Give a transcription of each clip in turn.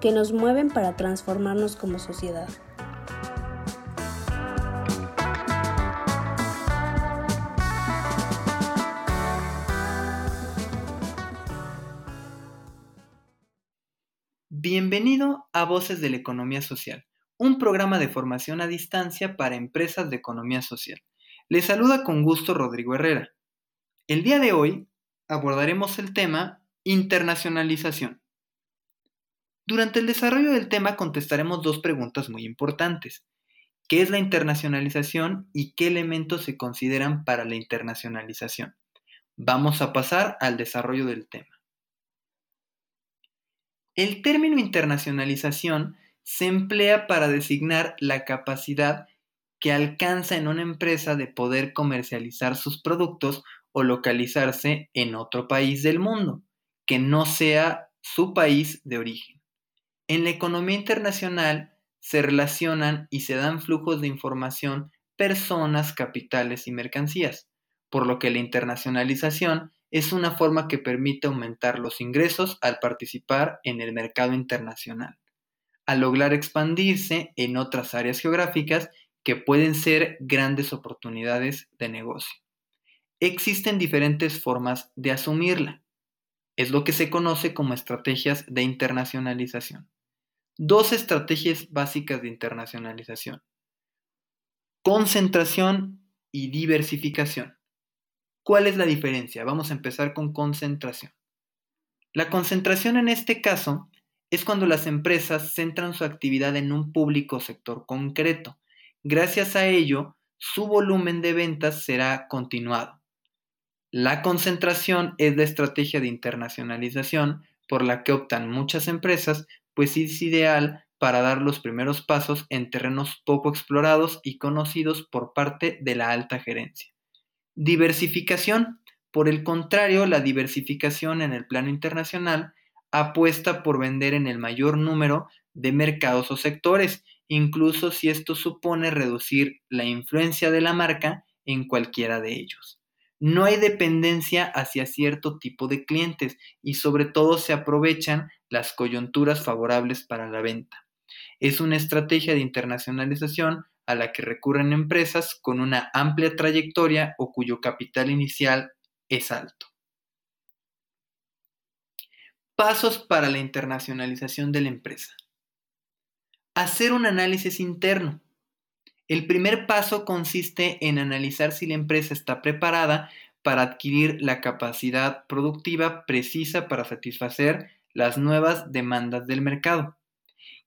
que nos mueven para transformarnos como sociedad. Bienvenido a Voces de la Economía Social, un programa de formación a distancia para empresas de economía social. Les saluda con gusto Rodrigo Herrera. El día de hoy abordaremos el tema internacionalización. Durante el desarrollo del tema contestaremos dos preguntas muy importantes. ¿Qué es la internacionalización y qué elementos se consideran para la internacionalización? Vamos a pasar al desarrollo del tema. El término internacionalización se emplea para designar la capacidad que alcanza en una empresa de poder comercializar sus productos o localizarse en otro país del mundo, que no sea su país de origen. En la economía internacional se relacionan y se dan flujos de información, personas, capitales y mercancías, por lo que la internacionalización es una forma que permite aumentar los ingresos al participar en el mercado internacional, al lograr expandirse en otras áreas geográficas que pueden ser grandes oportunidades de negocio. Existen diferentes formas de asumirla. Es lo que se conoce como estrategias de internacionalización. Dos estrategias básicas de internacionalización. Concentración y diversificación. ¿Cuál es la diferencia? Vamos a empezar con concentración. La concentración en este caso es cuando las empresas centran su actividad en un público sector concreto Gracias a ello, su volumen de ventas será continuado. La concentración es la estrategia de internacionalización por la que optan muchas empresas, pues es ideal para dar los primeros pasos en terrenos poco explorados y conocidos por parte de la alta gerencia. Diversificación. Por el contrario, la diversificación en el plano internacional apuesta por vender en el mayor número de mercados o sectores incluso si esto supone reducir la influencia de la marca en cualquiera de ellos. No hay dependencia hacia cierto tipo de clientes y sobre todo se aprovechan las coyunturas favorables para la venta. Es una estrategia de internacionalización a la que recurren empresas con una amplia trayectoria o cuyo capital inicial es alto. Pasos para la internacionalización de la empresa hacer un análisis interno. El primer paso consiste en analizar si la empresa está preparada para adquirir la capacidad productiva precisa para satisfacer las nuevas demandas del mercado.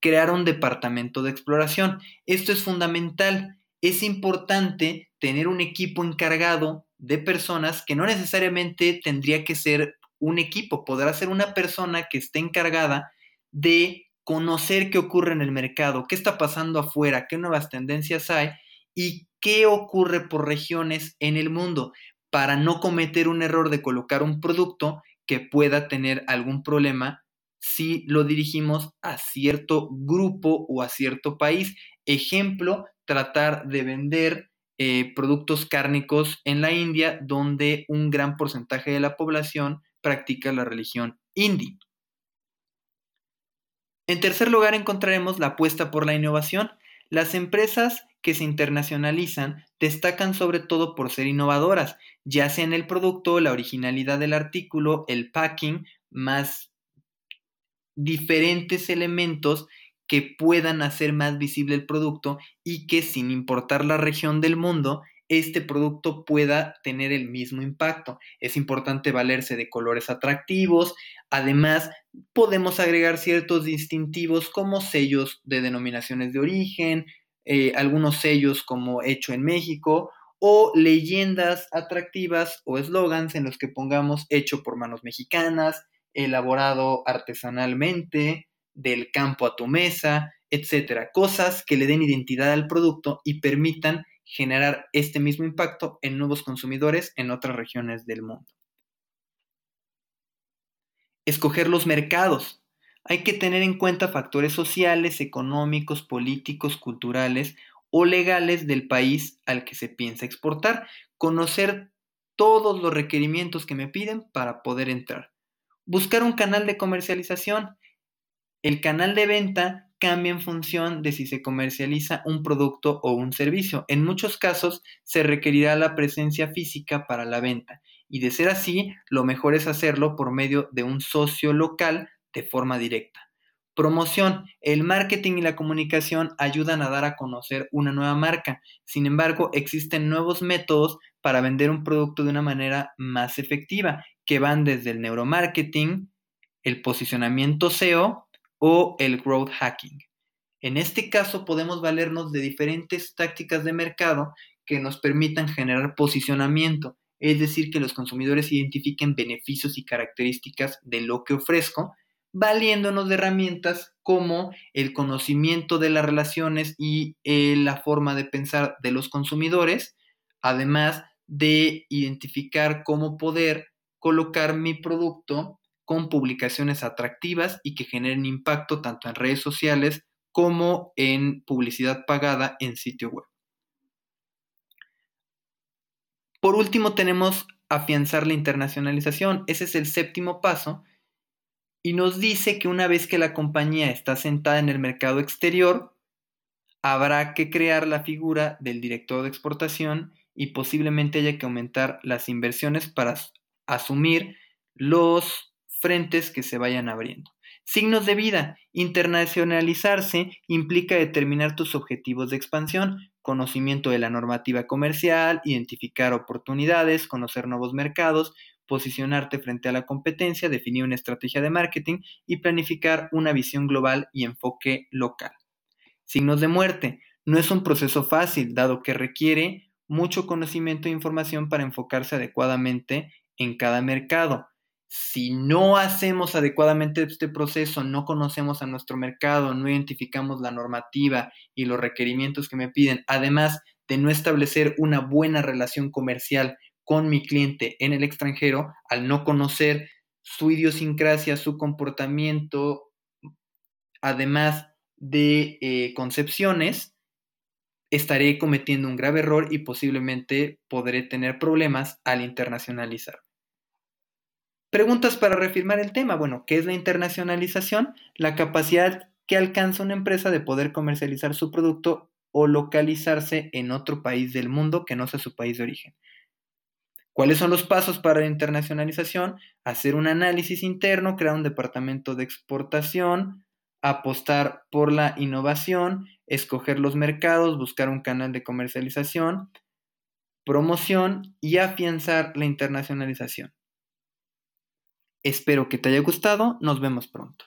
Crear un departamento de exploración. Esto es fundamental. Es importante tener un equipo encargado de personas que no necesariamente tendría que ser un equipo, podrá ser una persona que esté encargada de conocer qué ocurre en el mercado, qué está pasando afuera, qué nuevas tendencias hay y qué ocurre por regiones en el mundo para no cometer un error de colocar un producto que pueda tener algún problema si lo dirigimos a cierto grupo o a cierto país. Ejemplo, tratar de vender eh, productos cárnicos en la India, donde un gran porcentaje de la población practica la religión hindi. En tercer lugar encontraremos la apuesta por la innovación. Las empresas que se internacionalizan destacan sobre todo por ser innovadoras, ya sea en el producto, la originalidad del artículo, el packing, más diferentes elementos que puedan hacer más visible el producto y que sin importar la región del mundo este producto pueda tener el mismo impacto. Es importante valerse de colores atractivos. Además, podemos agregar ciertos distintivos como sellos de denominaciones de origen, eh, algunos sellos como hecho en México o leyendas atractivas o eslogans en los que pongamos hecho por manos mexicanas, elaborado artesanalmente, del campo a tu mesa, etcétera. Cosas que le den identidad al producto y permitan generar este mismo impacto en nuevos consumidores en otras regiones del mundo. Escoger los mercados. Hay que tener en cuenta factores sociales, económicos, políticos, culturales o legales del país al que se piensa exportar. Conocer todos los requerimientos que me piden para poder entrar. Buscar un canal de comercialización. El canal de venta cambia en función de si se comercializa un producto o un servicio. En muchos casos se requerirá la presencia física para la venta y de ser así, lo mejor es hacerlo por medio de un socio local de forma directa. Promoción. El marketing y la comunicación ayudan a dar a conocer una nueva marca. Sin embargo, existen nuevos métodos para vender un producto de una manera más efectiva, que van desde el neuromarketing, el posicionamiento SEO o el growth hacking. En este caso podemos valernos de diferentes tácticas de mercado que nos permitan generar posicionamiento, es decir, que los consumidores identifiquen beneficios y características de lo que ofrezco valiéndonos de herramientas como el conocimiento de las relaciones y eh, la forma de pensar de los consumidores, además de identificar cómo poder colocar mi producto con publicaciones atractivas y que generen impacto tanto en redes sociales como en publicidad pagada en sitio web. Por último, tenemos afianzar la internacionalización. Ese es el séptimo paso y nos dice que una vez que la compañía está sentada en el mercado exterior, habrá que crear la figura del director de exportación y posiblemente haya que aumentar las inversiones para asumir los frentes que se vayan abriendo. Signos de vida. Internacionalizarse implica determinar tus objetivos de expansión, conocimiento de la normativa comercial, identificar oportunidades, conocer nuevos mercados, posicionarte frente a la competencia, definir una estrategia de marketing y planificar una visión global y enfoque local. Signos de muerte. No es un proceso fácil, dado que requiere mucho conocimiento e información para enfocarse adecuadamente en cada mercado. Si no hacemos adecuadamente este proceso, no conocemos a nuestro mercado, no identificamos la normativa y los requerimientos que me piden, además de no establecer una buena relación comercial con mi cliente en el extranjero al no conocer su idiosincrasia, su comportamiento, además de eh, concepciones, estaré cometiendo un grave error y posiblemente podré tener problemas al internacionalizar. Preguntas para reafirmar el tema. Bueno, ¿qué es la internacionalización? La capacidad que alcanza una empresa de poder comercializar su producto o localizarse en otro país del mundo que no sea su país de origen. ¿Cuáles son los pasos para la internacionalización? Hacer un análisis interno, crear un departamento de exportación, apostar por la innovación, escoger los mercados, buscar un canal de comercialización, promoción y afianzar la internacionalización. Espero que te haya gustado, nos vemos pronto.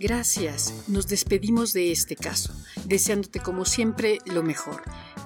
Gracias. Nos despedimos de este caso, deseándote como siempre lo mejor.